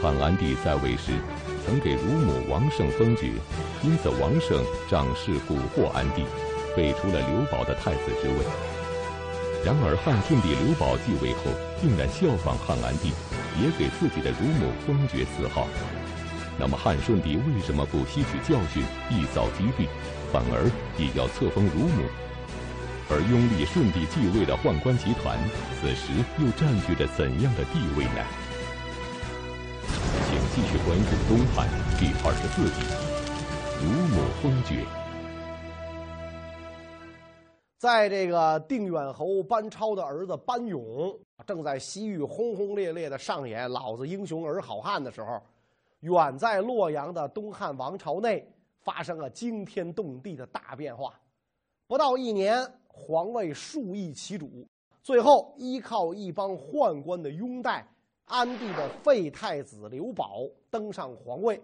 汉安帝在位时，曾给乳母王胜封爵，因此王胜仗势蛊惑安帝，废除了刘保的太子之位。然而汉顺帝刘保继位后，竟然效仿汉安帝，也给自己的乳母封爵赐号。那么汉顺帝为什么不吸取教训，一扫积弊，反而也要册封乳母？而拥立顺帝继位的宦官集团，此时又占据着怎样的地位呢？继续关注《东汉》第二十四集《乳母封爵》。在这个定远侯班超的儿子班勇正在西域轰轰烈烈的上演“老子英雄儿好汉”的时候。远在洛阳的东汉王朝内发生了惊天动地的大变化，不到一年，皇位数易其主，最后依靠一帮宦官的拥戴，安帝的废太子刘保登上皇位，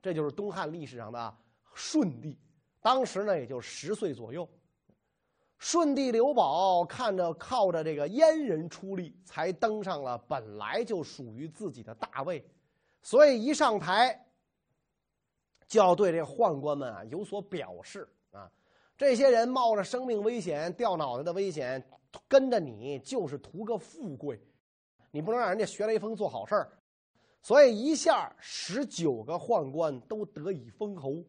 这就是东汉历史上的顺帝。当时呢，也就十岁左右。顺帝刘保看着靠着这个阉人出力，才登上了本来就属于自己的大位。所以一上台，就要对这宦官们啊有所表示啊。这些人冒着生命危险、掉脑袋的危险跟着你，就是图个富贵。你不能让人家学雷锋做好事儿。所以一下十九个宦官都得以封侯。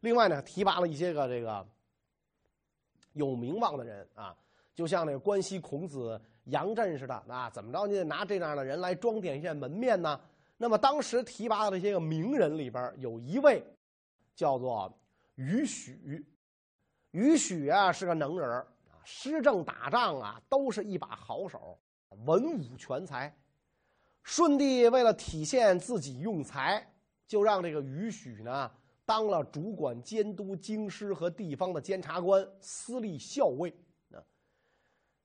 另外呢，提拔了一些个这个有名望的人啊，就像那个关西孔子杨震似的啊，怎么着你得拿这样的人来装点一下门面呢？那么当时提拔的这些个名人里边，有一位叫做于许。于许啊是个能人啊，施政打仗啊都是一把好手，文武全才。舜帝为了体现自己用才，就让这个于许呢当了主管监督京师和地方的监察官、司隶校尉。啊，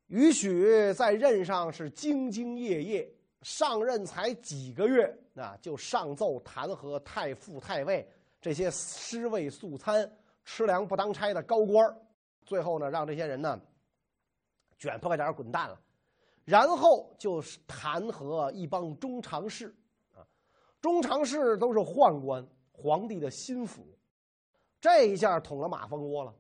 于许在任上是兢兢业业。上任才几个月，啊，就上奏弹劾太傅、太尉这些尸位素餐、吃粮不当差的高官最后呢，让这些人呢卷铺盖点滚蛋了。然后就是弹劾一帮中常侍，啊，中常侍都是宦官，皇帝的心腹。这一下捅了马蜂窝了，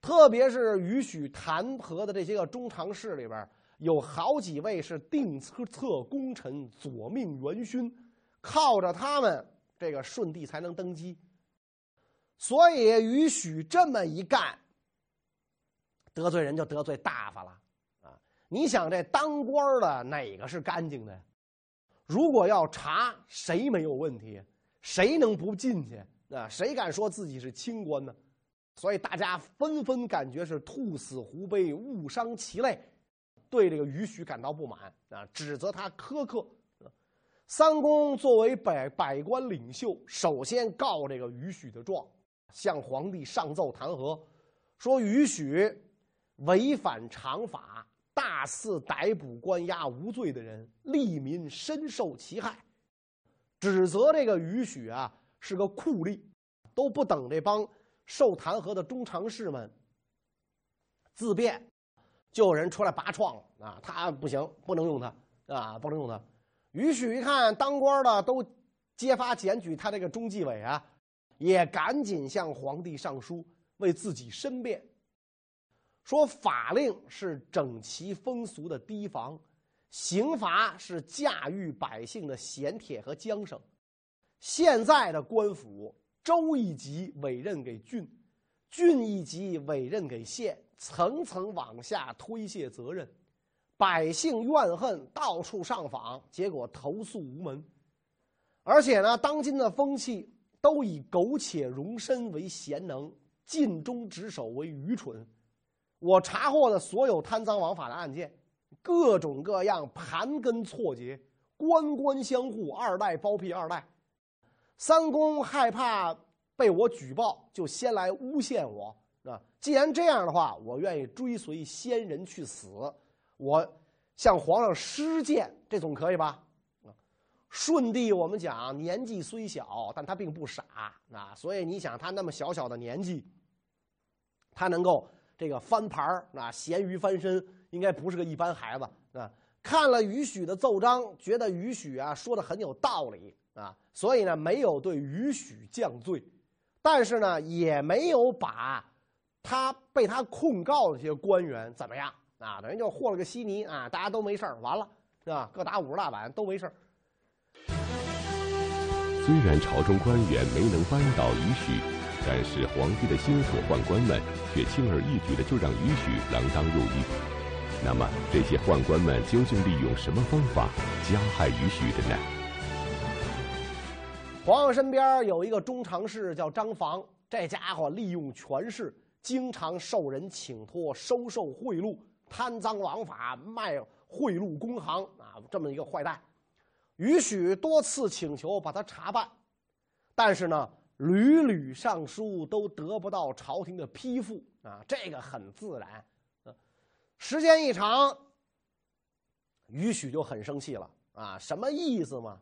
特别是允许弹劾的这些个中常侍里边。有好几位是定策功臣、左命元勋，靠着他们，这个舜帝才能登基。所以允许这么一干，得罪人就得罪大发了！你想这当官的哪个是干净的？如果要查，谁没有问题？谁能不进去？啊，谁敢说自己是清官呢？所以大家纷纷感觉是兔死狐悲，误伤其类。对这个于许感到不满啊，指责他苛刻。三公作为百百官领袖，首先告这个于许的状，向皇帝上奏弹劾，说于许违反常法，大肆逮捕关押无罪的人，利民深受其害，指责这个于许啊是个酷吏，都不等这帮受弹劾的中常侍们自辩。就有人出来拔创了啊！他不行，不能用他啊，不能用他。于许一看当官的都揭发检举他这个中纪委啊，也赶紧向皇帝上书为自己申辩，说法令是整齐风俗的堤防，刑罚是驾驭百姓的衔铁和缰绳。现在的官府，州一级委任给郡，郡一级委任给县。层层往下推卸责任，百姓怨恨，到处上访，结果投诉无门。而且呢，当今的风气都以苟且容身为贤能，尽忠职守为愚蠢。我查获的所有贪赃枉法的案件，各种各样，盘根错节，官官相护，二代包庇二代。三公害怕被我举报，就先来诬陷我。啊，既然这样的话，我愿意追随先人去死，我向皇上施剑，这总可以吧？啊，舜帝我们讲年纪虽小，但他并不傻啊，所以你想他那么小小的年纪，他能够这个翻盘儿，那咸鱼翻身，应该不是个一般孩子啊。看了于许的奏章，觉得于许啊说的很有道理啊，所以呢没有对于许降罪，但是呢也没有把他被他控告的这些官员怎么样啊，等于就和了个稀泥啊，大家都没事完了是吧？各打五十大板都没事虽然朝中官员没能扳倒于许，但是皇帝的心腹宦官们却轻而易举的就让于许锒铛入狱。那么这些宦官们究竟利用什么方法加害于许的呢？皇上身边有一个中常侍叫张防，这家伙利用权势，经常受人请托，收受贿赂，贪赃枉法，卖贿赂公行啊，这么一个坏蛋。于许多次请求把他查办，但是呢，屡屡上书都得不到朝廷的批复啊，这个很自然。时间一长，于许就很生气了啊，什么意思嘛？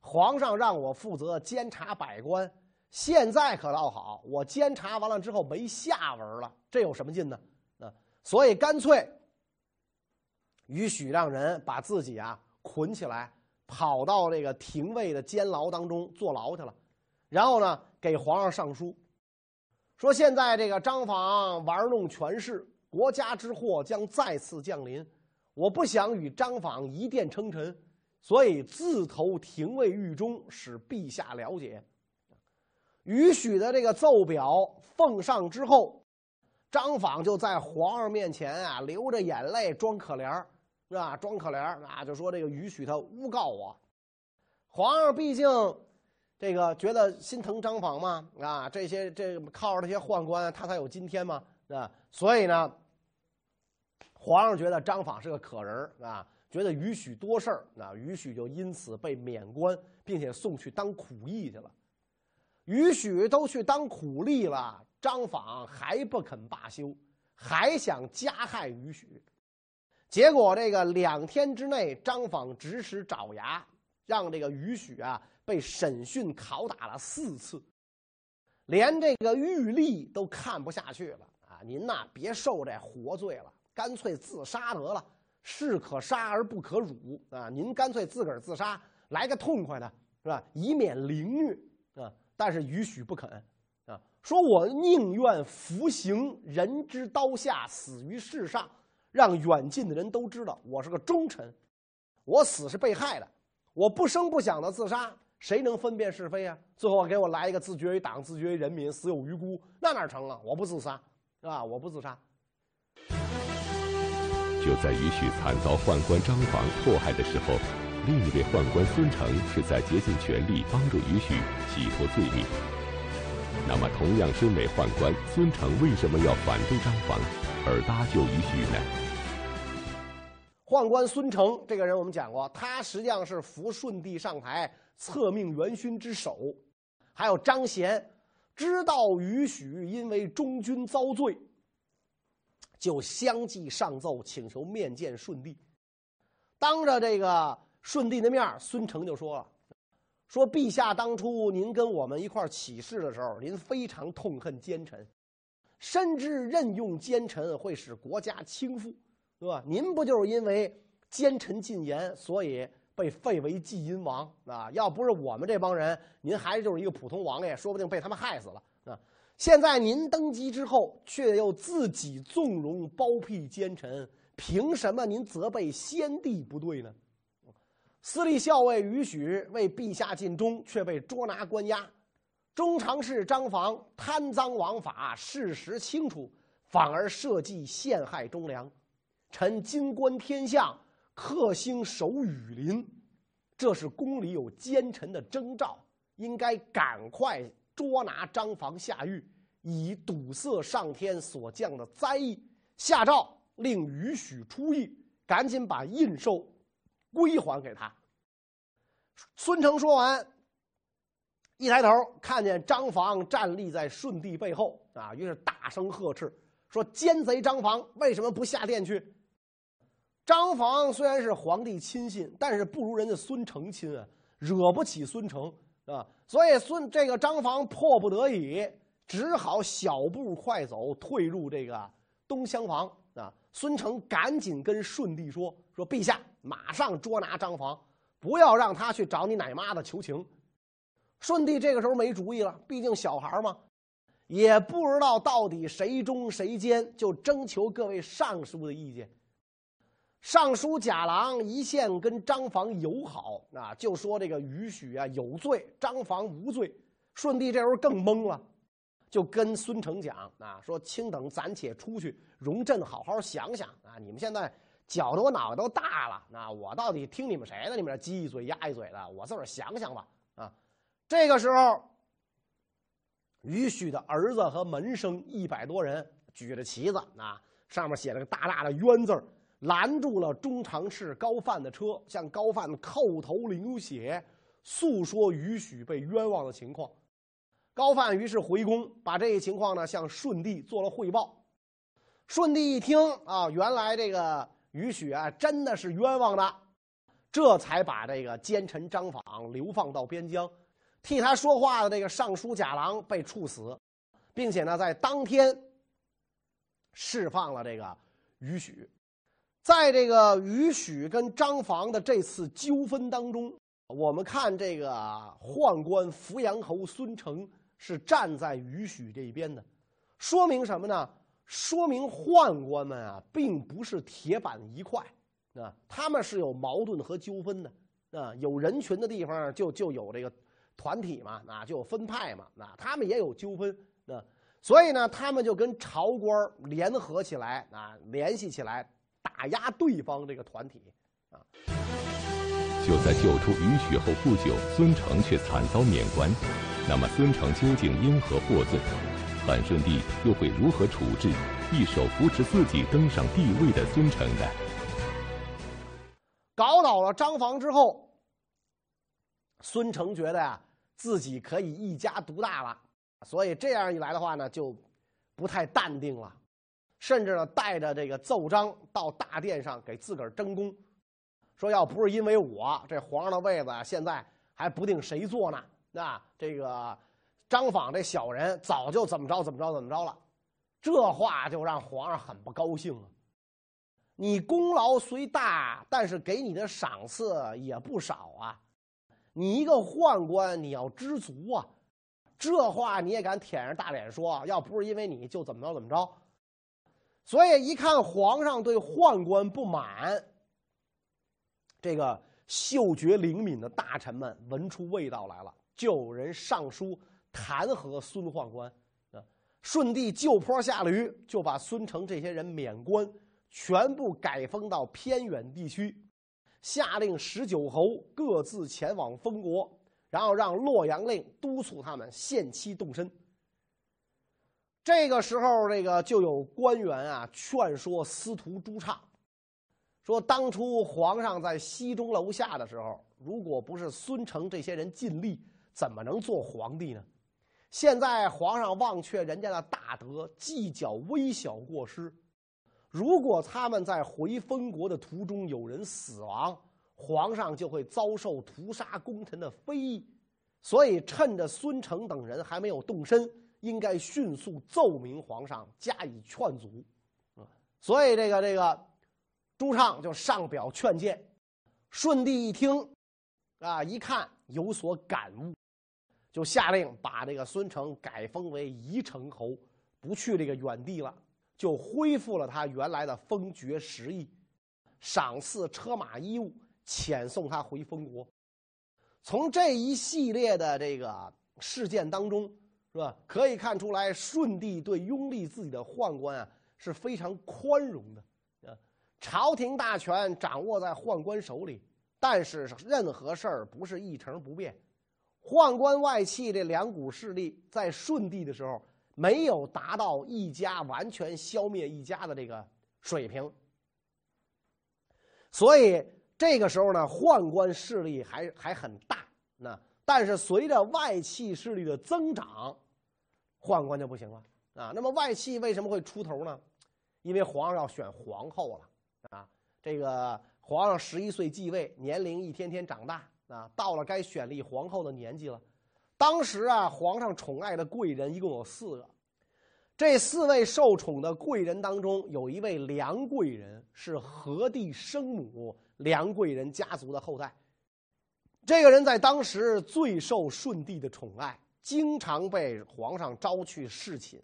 皇上让我负责监察百官，现在可倒好，我监察完了之后没下文了，这有什么劲呢？啊，所以干脆，于许让人把自己啊捆起来。跑到这个廷尉的监牢当中坐牢去了，然后呢，给皇上上书，说现在这个张访玩弄权势，国家之祸将再次降临，我不想与张访一殿称臣，所以自投廷尉狱中，使陛下了解。允许的这个奏表奉上之后，张访就在皇上面前啊，流着眼泪装可怜是吧？装可怜啊，就说这个允许他诬告我。皇上毕竟这个觉得心疼张访嘛，啊，这些这靠着这些宦官，他才有今天嘛，啊，所以呢，皇上觉得张访是个可人啊，觉得允许多事儿，啊，允许就因此被免官，并且送去当苦役去了。允许都去当苦力了，张访还不肯罢休，还想加害允许。结果这个两天之内，张访指使爪牙，让这个于许啊被审讯拷打了四次，连这个狱吏都看不下去了啊！您呐别受这活罪了，干脆自杀得了，士可杀而不可辱啊！您干脆自个儿自杀，来个痛快的，是吧？以免凌虐啊！但是于许不肯啊，说我宁愿服刑，人之刀下，死于世上。让远近的人都知道我是个忠臣，我死是被害的，我不声不响的自杀，谁能分辨是非啊？最后给我来一个自绝于党，自绝于人民，死有余辜，那哪成啊？我不自杀，是吧？我不自杀。就在于许惨遭宦官张访迫害的时候，另一位宦官孙成却在竭尽全力帮助于许洗脱罪名。那么，同样身为宦官，孙成为什么要反对张访而搭救于许呢？宦官孙成这个人，我们讲过，他实际上是扶顺帝上台、册命元勋之首。还有张贤，知道于许因为忠君遭罪，就相继上奏请求面见顺帝。当着这个顺帝的面，孙成就说了：“说陛下当初您跟我们一块起事的时候，您非常痛恨奸臣，深知任用奸臣会使国家倾覆。”对吧？您不就是因为奸臣进言，所以被废为晋阴王啊？要不是我们这帮人，您还就是一个普通王爷，说不定被他们害死了啊！现在您登基之后，却又自己纵容包庇奸臣，凭什么您责备先帝不对呢？私立校尉于许为陛下尽忠，却被捉拿关押；中常侍张防贪赃枉法，事实清楚，反而设计陷害忠良。臣金观天象，克星守雨林，这是宫里有奸臣的征兆，应该赶快捉拿张房下狱，以堵塞上天所降的灾异。下诏令允许出狱，赶紧把印绶归还给他。孙成说完，一抬头看见张房站立在舜帝背后，啊，于是大声呵斥说：“奸贼张房，为什么不下殿去？”张房虽然是皇帝亲信，但是不如人家孙承亲啊，惹不起孙承啊，所以孙这个张房迫不得已，只好小步快走，退入这个东厢房啊。孙承赶紧跟顺帝说：“说陛下，马上捉拿张房，不要让他去找你奶妈子求情。顺帝这个时候没主意了，毕竟小孩嘛，也不知道到底谁忠谁奸，就征求各位尚书的意见。尚书贾郎一向跟张房友好啊，就说这个于许啊有罪，张房无罪。顺帝这时候更懵了，就跟孙成讲啊，说卿等暂且出去，容朕好好想想啊。你们现在搅得我脑袋都大了，那我到底听你们谁的？你们这鸡一嘴鸭一嘴的，我自个儿想想吧啊。这个时候，于许的儿子和门生一百多人举着旗子啊，上面写了个大大的冤字儿。拦住了中常侍高范的车，向高范叩头流血，诉说于许被冤枉的情况。高范于是回宫，把这一情况呢向顺帝做了汇报。顺帝一听啊，原来这个于许啊真的是冤枉的，这才把这个奸臣张访流放到边疆，替他说话的这个尚书贾郎被处死，并且呢在当天释放了这个于许。在这个于许跟张房的这次纠纷当中，我们看这个宦官扶阳侯孙成是站在于许这一边的，说明什么呢？说明宦官们啊，并不是铁板一块啊，他们是有矛盾和纠纷的啊。有人群的地方就就有这个团体嘛，啊，就有分派嘛，啊，他们也有纠纷啊。所以呢，他们就跟朝官联合起来啊，联系起来。打压对方这个团体，啊！就在救出于许后不久，孙成却惨遭免官。那么，孙成究竟因何获罪？汉顺帝又会如何处置一手扶持自己登上帝位的孙成呢？搞倒了张房之后，孙成觉得呀，自己可以一家独大了，所以这样一来的话呢，就不太淡定了。甚至呢，带着这个奏章到大殿上给自个儿争功，说要不是因为我，这皇上的位子现在还不定谁坐呢。那这个张访这小人早就怎么着怎么着怎么着了，这话就让皇上很不高兴了。你功劳虽大，但是给你的赏赐也不少啊。你一个宦官，你要知足啊。这话你也敢舔着大脸说？要不是因为你就怎么着怎么着。所以一看皇上对宦官不满，这个嗅觉灵敏的大臣们闻出味道来了，就有人上书弹劾孙宦官。啊，顺帝就坡下驴，就把孙成这些人免官，全部改封到偏远地区，下令十九侯各自前往封国，然后让洛阳令督促他们限期动身。这个时候，这个就有官员啊劝说司徒朱畅，说当初皇上在西中楼下的时候，如果不是孙成这些人尽力，怎么能做皇帝呢？现在皇上忘却人家的大德，计较微小过失，如果他们在回封国的途中有人死亡，皇上就会遭受屠杀功臣的非议，所以趁着孙成等人还没有动身。应该迅速奏明皇上加以劝阻，啊，所以这个这个朱畅就上表劝谏。顺帝一听，啊，一看有所感悟，就下令把这个孙成改封为宜城侯，不去这个远地了，就恢复了他原来的封爵实意，赏赐车马衣物，遣送他回封国。从这一系列的这个事件当中。是吧？可以看出来，顺帝对拥立自己的宦官啊是非常宽容的，啊，朝廷大权掌握在宦官手里，但是任何事儿不是一成不变。宦官外戚这两股势力在顺帝的时候没有达到一家完全消灭一家的这个水平，所以这个时候呢，宦官势力还还很大。那但是随着外戚势力的增长。宦官就不行了啊！那么外戚为什么会出头呢？因为皇上要选皇后了啊！这个皇上十一岁继位，年龄一天天长大啊，到了该选立皇后的年纪了。当时啊，皇上宠爱的贵人一共有四个，这四位受宠的贵人当中，有一位梁贵人是何帝生母梁贵人家族的后代，这个人在当时最受顺帝的宠爱，经常被皇上招去侍寝。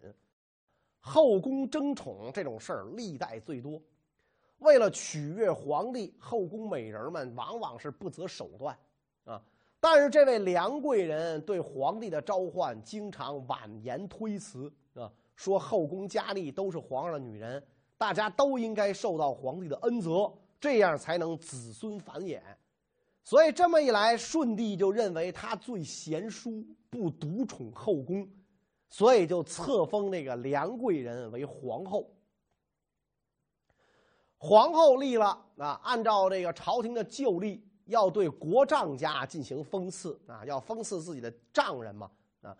后宫争宠这种事儿历代最多，为了取悦皇帝，后宫美人们往往是不择手段啊。但是这位梁贵人对皇帝的召唤经常婉言推辞啊，说后宫佳丽都是皇上的女人，大家都应该受到皇帝的恩泽，这样才能子孙繁衍。所以这么一来，顺帝就认为他最贤淑，不独宠后宫。所以就册封那个梁贵人为皇后。皇后立了啊，按照这个朝廷的旧例，要对国丈家进行封赐啊，要封赐自己的丈人嘛啊。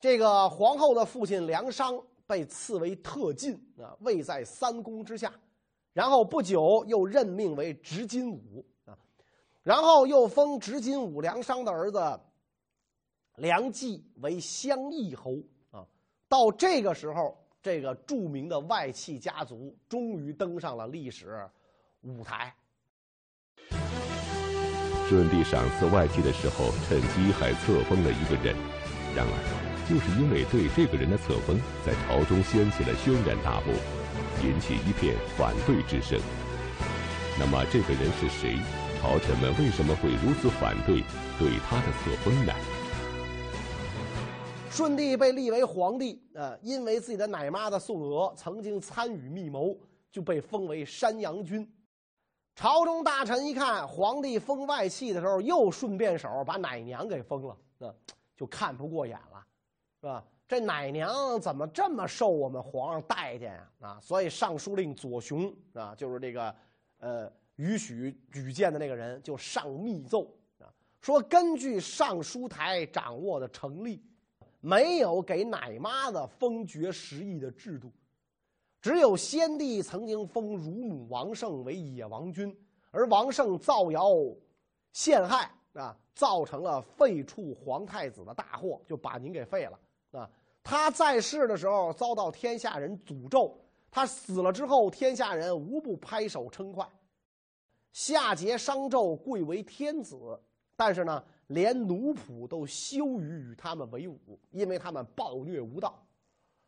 这个皇后的父亲梁商被赐为特进啊，位在三公之下，然后不久又任命为执金吾啊，然后又封执金吾梁商的儿子梁冀为襄邑侯啊。到这个时候，这个著名的外戚家族终于登上了历史舞台。顺帝赏赐外戚的时候，趁机还册封了一个人。然而，就是因为对这个人的册封，在朝中掀起了轩然大波，引起一片反对之声。那么，这个人是谁？朝臣们为什么会如此反对对他的册封呢？顺帝被立为皇帝，呃，因为自己的奶妈的宋娥曾经参与密谋，就被封为山阳君。朝中大臣一看皇帝封外戚的时候，又顺便手把奶娘给封了，那就看不过眼了，是吧？这奶娘怎么这么受我们皇上待见呀？啊，所以尚书令左雄啊，就是这个呃允许举荐的那个人，就上密奏啊，说根据尚书台掌握的成例。没有给奶妈子封爵十亿的制度，只有先帝曾经封乳母王胜为野王君，而王胜造谣陷害啊，造成了废黜皇太子的大祸，就把您给废了啊。他在世的时候遭到天下人诅咒，他死了之后，天下人无不拍手称快，夏桀、商纣贵为天子，但是呢。连奴仆都羞于与他们为伍，因为他们暴虐无道；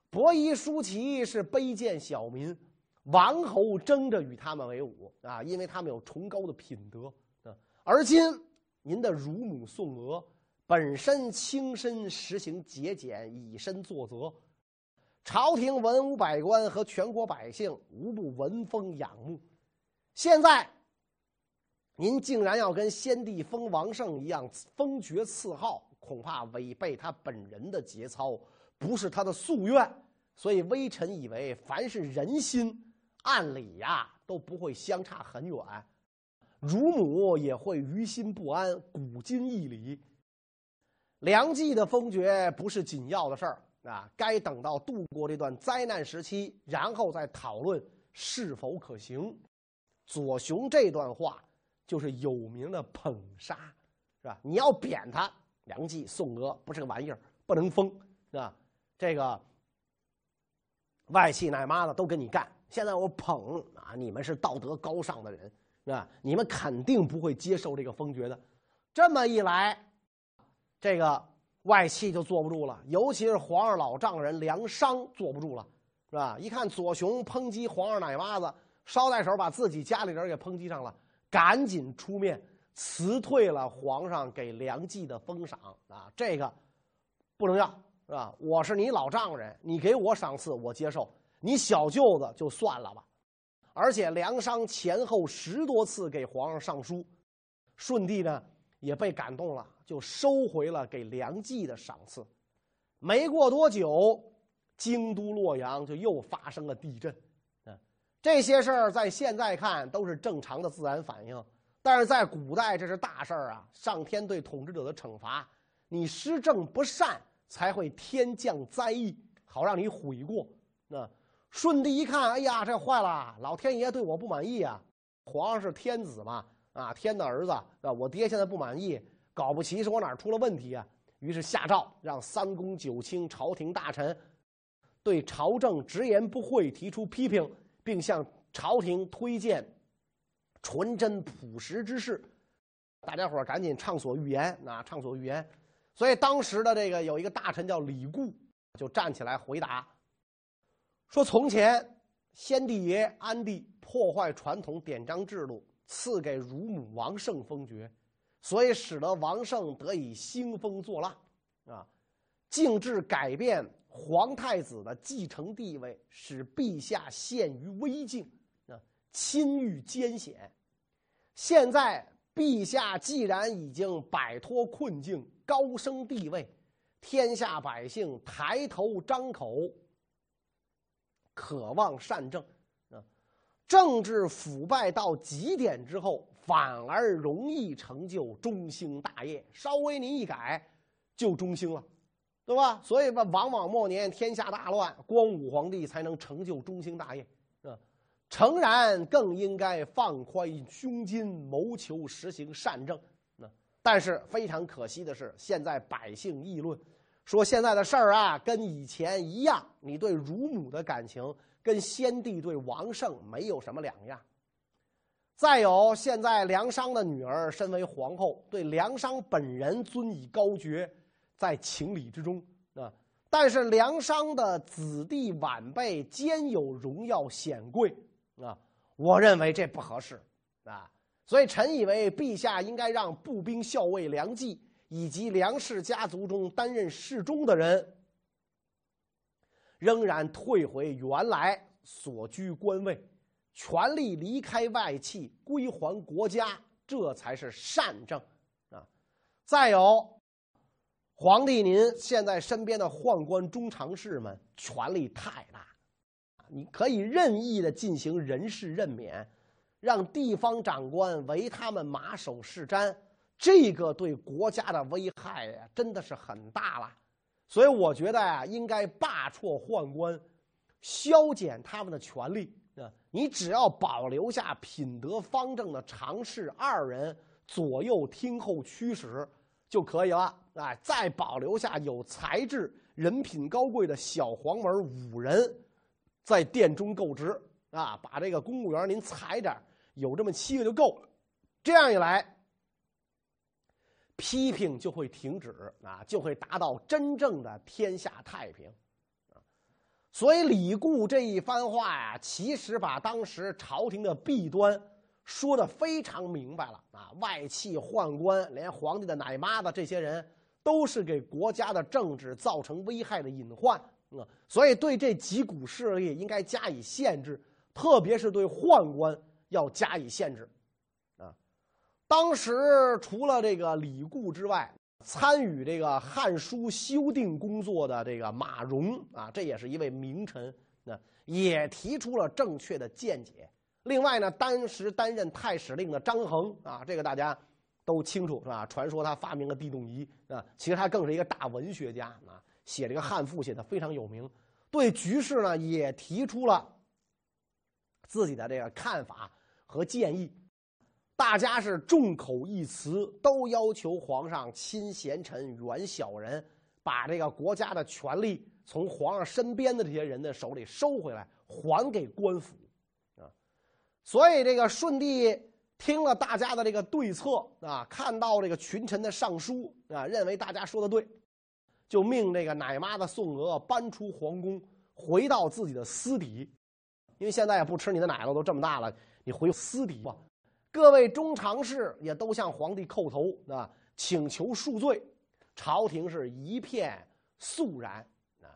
伯夷、叔齐是卑贱小民，王侯争着与他们为伍啊，因为他们有崇高的品德。而今您的乳母宋娥本身轻身实行节俭，以身作则，朝廷文武百官和全国百姓无不闻风仰慕。现在。您竟然要跟先帝封王胜一样封爵赐号，恐怕违背他本人的节操，不是他的夙愿。所以微臣以为，凡是人心，按理呀都不会相差很远。乳母也会于心不安，古今义理。梁冀的封爵不是紧要的事儿啊，该等到度过这段灾难时期，然后再讨论是否可行。左雄这段话。就是有名的捧杀，是吧？你要贬他，梁冀、宋娥不是个玩意儿，不能封，是吧？这个外戚奶妈子都跟你干。现在我捧啊，你们是道德高尚的人，是吧？你们肯定不会接受这个封爵的。这么一来，这个外戚就坐不住了，尤其是皇上老丈人梁商坐不住了，是吧？一看左雄抨击皇上奶妈子，捎带手把自己家里人给抨击上了。赶紧出面辞退了皇上给梁冀的封赏啊！这个不能要，是吧？我是你老丈人，你给我赏赐我接受，你小舅子就算了吧。而且梁商前后十多次给皇上上书，顺帝呢也被感动了，就收回了给梁冀的赏赐。没过多久，京都洛阳就又发生了地震。这些事儿在现在看都是正常的自然反应，但是在古代这是大事儿啊！上天对统治者的惩罚，你施政不善才会天降灾异，好让你悔过。那舜帝一看，哎呀，这坏了！老天爷对我不满意啊！皇上是天子嘛，啊，天的儿子啊，我爹现在不满意，搞不齐是我哪儿出了问题啊？于是下诏让三公九卿、朝廷大臣对朝政直言不讳提出批评。并向朝廷推荐纯真朴实之士。大家伙赶紧畅所欲言啊，畅所欲言。所以当时的这个有一个大臣叫李固，就站起来回答说：“从前先帝爷安帝破坏传统典章制度，赐给乳母王胜封爵，所以使得王胜得以兴风作浪，啊，竟至改变皇太子的继承地位，使陛下陷于危境，啊，亲遇艰险。现在。”陛下既然已经摆脱困境，高升帝位，天下百姓抬头张口，渴望善政啊，政治腐败到极点之后，反而容易成就中兴大业。稍微您一改，就中兴了，对吧？所以吧，往往末年天下大乱，光武皇帝才能成就中兴大业。诚然，更应该放宽胸襟，谋求实行善政。那但是非常可惜的是，现在百姓议论说，现在的事儿啊，跟以前一样。你对乳母的感情，跟先帝对王胜没有什么两样。再有，现在梁商的女儿身为皇后，对梁商本人尊以高爵，在情理之中啊。但是梁商的子弟晚辈兼有荣耀显贵。啊，我认为这不合适，啊，所以臣以为陛下应该让步兵校尉梁冀以及梁氏家族中担任侍中的人，仍然退回原来所居官位，全力离开外戚，归还国家，这才是善政啊！再有，皇帝您现在身边的宦官中常侍们权力太大。你可以任意的进行人事任免，让地方长官为他们马首是瞻，这个对国家的危害呀，真的是很大了。所以我觉得呀，应该罢黜宦官，削减他们的权利啊。你只要保留下品德方正的常侍二人左右听候驱使就可以了哎。再保留下有才智、人品高贵的小黄门五人。在殿中够职啊，把这个公务员您裁点有这么七个就够了。这样一来，批评就会停止啊，就会达到真正的天下太平啊。所以李固这一番话呀，其实把当时朝廷的弊端说的非常明白了啊。外戚宦官，连皇帝的奶妈子，这些人都是给国家的政治造成危害的隐患。啊，所以对这几股势力应该加以限制，特别是对宦官要加以限制。啊，当时除了这个李固之外，参与这个《汉书》修订工作的这个马融啊，这也是一位名臣，那也提出了正确的见解。另外呢，当时担任太史令的张衡啊，这个大家都清楚是吧？传说他发明了地动仪啊，其实他更是一个大文学家啊。写这个汉赋写的非常有名，对局势呢也提出了自己的这个看法和建议，大家是众口一词，都要求皇上亲贤臣远小人，把这个国家的权力从皇上身边的这些人的手里收回来，还给官府啊。所以这个顺帝听了大家的这个对策啊，看到这个群臣的上书啊，认为大家说的对。就命这个奶妈子宋娥搬出皇宫，回到自己的私邸，因为现在也不吃你的奶了，都这么大了，你回私邸吧。各位中常侍也都向皇帝叩头啊，请求恕罪。朝廷是一片肃然啊。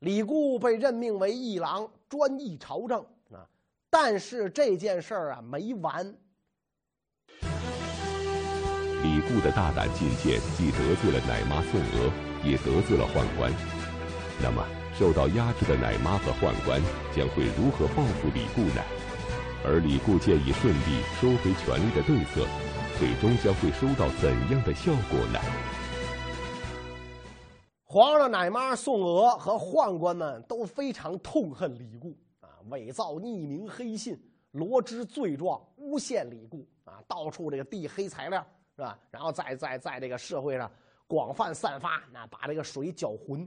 李固被任命为议郎，专议朝政啊。但是这件事儿啊没完。李固的大胆进谏，既得罪了奶妈宋娥。也得罪了宦官，那么受到压制的奶妈和宦官将会如何报复李固呢？而李固建议顺帝收回权力的对策，最终将会收到怎样的效果呢？皇上的奶妈宋娥和宦官们都非常痛恨李固啊，伪造匿名黑信，罗织罪状，诬陷李固啊，到处这个递黑材料是吧？然后在在在这个社会上。广泛散发，那把这个水搅浑。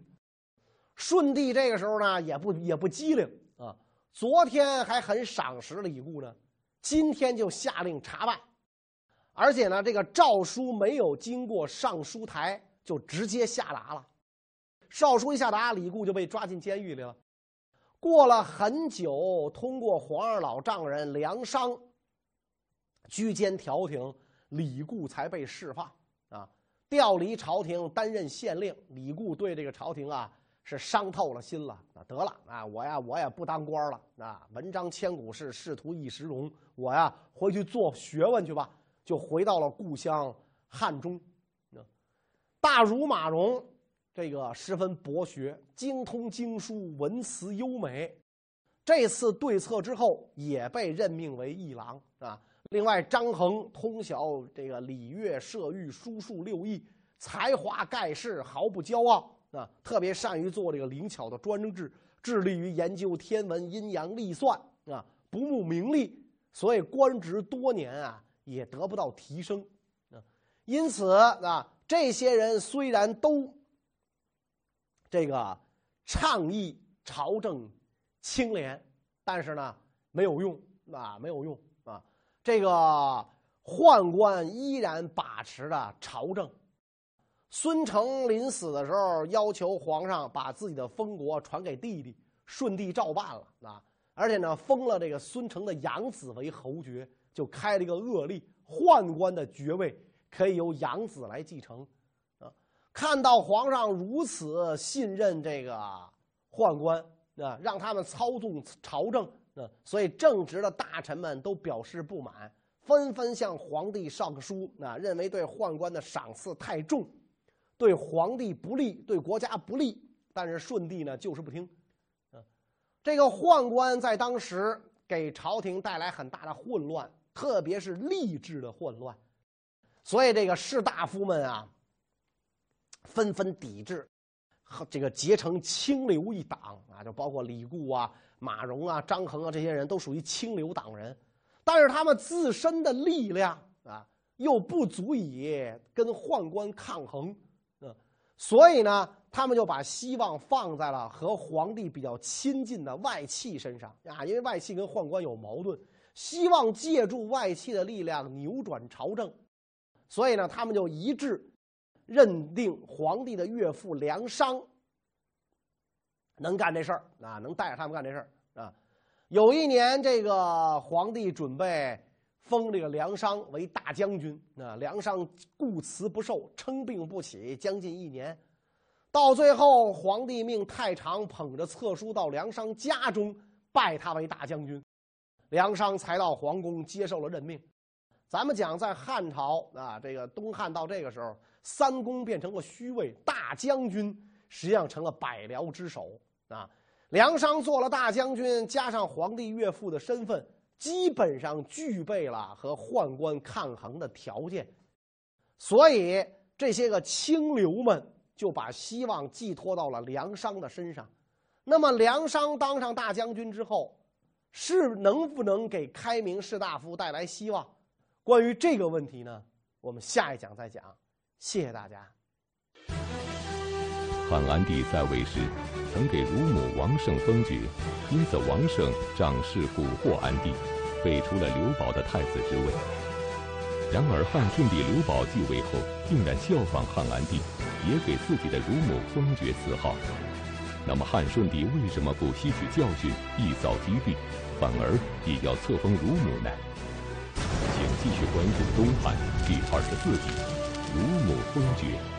舜帝这个时候呢，也不也不机灵啊。昨天还很赏识李固呢，今天就下令查办，而且呢，这个诏书没有经过上书台就直接下达了。诏书一下达，李固就被抓进监狱里了。过了很久，通过皇二老丈人梁商居间调停，李固才被释放啊，调离朝廷担任县令。李固对这个朝廷啊是伤透了心了。啊，得了啊，我呀我也不当官了啊，文章千古事，仕途一时荣。我呀回去做学问去吧，就回到了故乡汉中。大儒马融。这个十分博学，精通经书，文辞优美。这次对策之后，也被任命为议郎啊。另外，张衡通晓这个礼乐射御书数六艺，才华盖世，毫不骄傲啊。特别善于做这个灵巧的专制，致力于研究天文阴阳历算啊，不慕名利，所以官职多年啊也得不到提升啊。因此啊，这些人虽然都。这个倡议朝政清廉，但是呢没有用啊，没有用啊。这个宦官依然把持着朝政。孙承临死的时候，要求皇上把自己的封国传给弟弟，顺帝照办了啊。而且呢，封了这个孙承的养子为侯爵，就开了一个恶例，宦官的爵位可以由养子来继承。看到皇上如此信任这个宦官啊，让他们操纵朝政啊，所以正直的大臣们都表示不满，纷纷向皇帝上书啊，认为对宦官的赏赐太重，对皇帝不利，对国家不利。但是顺帝呢，就是不听。啊，这个宦官在当时给朝廷带来很大的混乱，特别是吏治的混乱，所以这个士大夫们啊。纷纷抵制，和这个结成清流一党啊，就包括李固啊、马融啊、张衡啊这些人都属于清流党人，但是他们自身的力量啊又不足以跟宦官抗衡，嗯，所以呢，他们就把希望放在了和皇帝比较亲近的外戚身上啊，因为外戚跟宦官有矛盾，希望借助外戚的力量扭转朝政，所以呢，他们就一致。认定皇帝的岳父梁商能干这事儿啊，能带着他们干这事儿啊。有一年，这个皇帝准备封这个梁商为大将军啊，梁商固辞不受，称病不起，将近一年。到最后，皇帝命太常捧着册书到梁商家中拜他为大将军，梁商才到皇宫接受了任命。咱们讲，在汉朝啊，这个东汉到这个时候。三公变成了虚位，大将军实际上成了百僚之首啊。梁商做了大将军，加上皇帝岳父的身份，基本上具备了和宦官抗衡的条件。所以这些个清流们就把希望寄托到了梁商的身上。那么梁商当上大将军之后，是能不能给开明士大夫带来希望？关于这个问题呢，我们下一讲再讲。谢谢大家。汉安帝在位时，曾给乳母王胜封爵，因此王胜仗势蛊惑安帝，废除了刘保的太子之位。然而汉献帝刘保继位后，竟然效仿汉安帝，也给自己的乳母封爵赐号。那么汉顺帝为什么不吸取教训，一扫积弊，反而也要册封乳母呢？请继续关注东汉第二十四集。乳母封爵。